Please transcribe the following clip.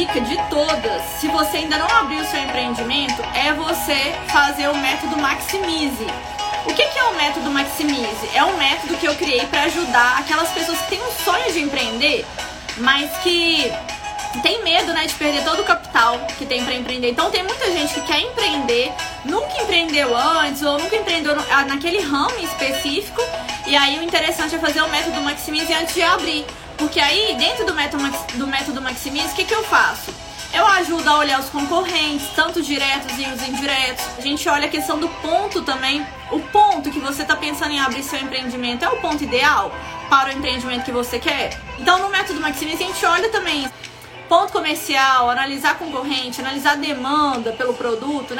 dica de todas, se você ainda não abriu seu empreendimento, é você fazer o método Maximize. O que, que é o método Maximize? É um método que eu criei para ajudar aquelas pessoas que têm um sonho de empreender, mas que tem medo, né, de perder todo o capital que tem para empreender. Então tem muita gente que quer empreender, nunca empreendeu antes ou nunca empreendeu ah, naquele ramo específico. E aí o interessante é fazer o método Maximize antes de abrir. Porque aí, dentro do método, do método Maximize, o que, que eu faço? Eu ajudo a olhar os concorrentes, tanto diretos e os indiretos. A gente olha a questão do ponto também. O ponto que você está pensando em abrir seu empreendimento é o ponto ideal para o empreendimento que você quer? Então, no método Maximize, a gente olha também ponto comercial, analisar concorrente, analisar demanda pelo produto, né?